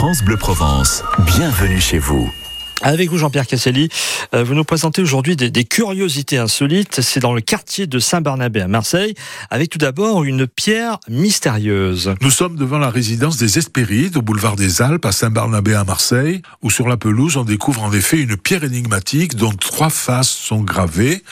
France Bleu Provence, bienvenue chez vous. Avec vous, Jean-Pierre Casselli, euh, vous nous présentez aujourd'hui des, curiosités insolites. C'est dans le quartier de Saint-Barnabé à Marseille, avec tout d'abord une pierre mystérieuse. Nous sommes devant la résidence des Hespérides, au boulevard des Alpes, à Saint-Barnabé à Marseille, où sur la pelouse, on découvre en effet une pierre énigmatique dont trois faces sont gravées.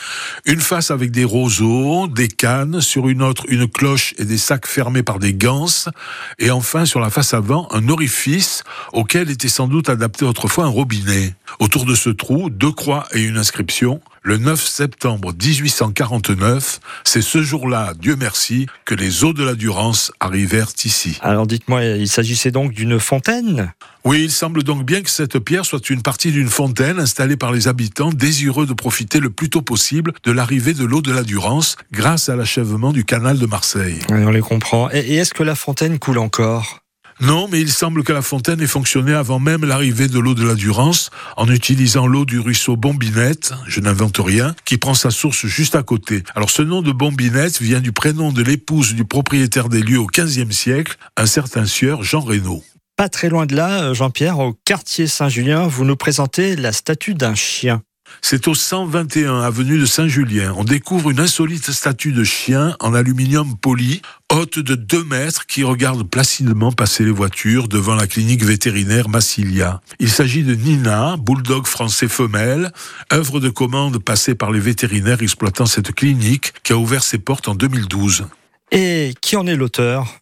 Une face avec des roseaux, des cannes, sur une autre, une cloche et des sacs fermés par des ganses. Et enfin, sur la face avant, un orifice auquel était sans doute adapté autrefois un robinet. Autour de ce trou, deux croix et une inscription. Le 9 septembre 1849, c'est ce jour-là, Dieu merci, que les eaux de la Durance arrivèrent ici. Alors dites-moi, il s'agissait donc d'une fontaine? Oui, il semble donc bien que cette pierre soit une partie d'une fontaine installée par les habitants désireux de profiter le plus tôt possible de l'arrivée de l'eau de la Durance grâce à l'achèvement du canal de Marseille. Oui, on les comprend. Et est-ce que la fontaine coule encore? Non, mais il semble que la fontaine ait fonctionné avant même l'arrivée de l'eau de la Durance, en utilisant l'eau du ruisseau Bombinette, je n'invente rien, qui prend sa source juste à côté. Alors ce nom de Bombinette vient du prénom de l'épouse du propriétaire des lieux au XVe siècle, un certain sieur Jean Reynaud. Pas très loin de là, Jean-Pierre, au quartier Saint-Julien, vous nous présentez la statue d'un chien. C'est au 121 avenue de Saint-Julien. On découvre une insolite statue de chien en aluminium poli, haute de 2 mètres, qui regarde placidement passer les voitures devant la clinique vétérinaire Massilia. Il s'agit de Nina, bulldog français femelle, œuvre de commande passée par les vétérinaires exploitant cette clinique qui a ouvert ses portes en 2012. Et qui en est l'auteur?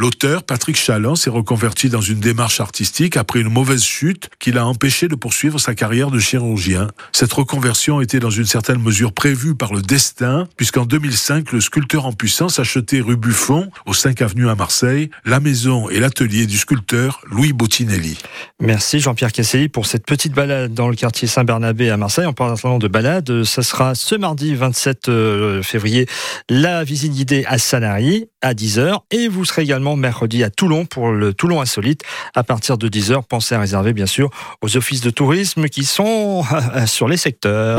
L'auteur, Patrick Chaland, s'est reconverti dans une démarche artistique après une mauvaise chute qui l'a empêché de poursuivre sa carrière de chirurgien. Cette reconversion était dans une certaine mesure prévue par le destin, puisqu'en 2005, le sculpteur en puissance achetait rue Buffon, au 5 avenue à Marseille, la maison et l'atelier du sculpteur Louis Bottinelli. Merci Jean-Pierre Casselli pour cette petite balade dans le quartier Saint-Bernabé à Marseille. En parlant de balade, ça sera ce mardi 27 euh, février, la visite guidée à Sanary à 10h et vous serez mercredi à Toulon pour le Toulon Insolite à partir de 10h. Pensez à réserver bien sûr aux offices de tourisme qui sont sur les secteurs.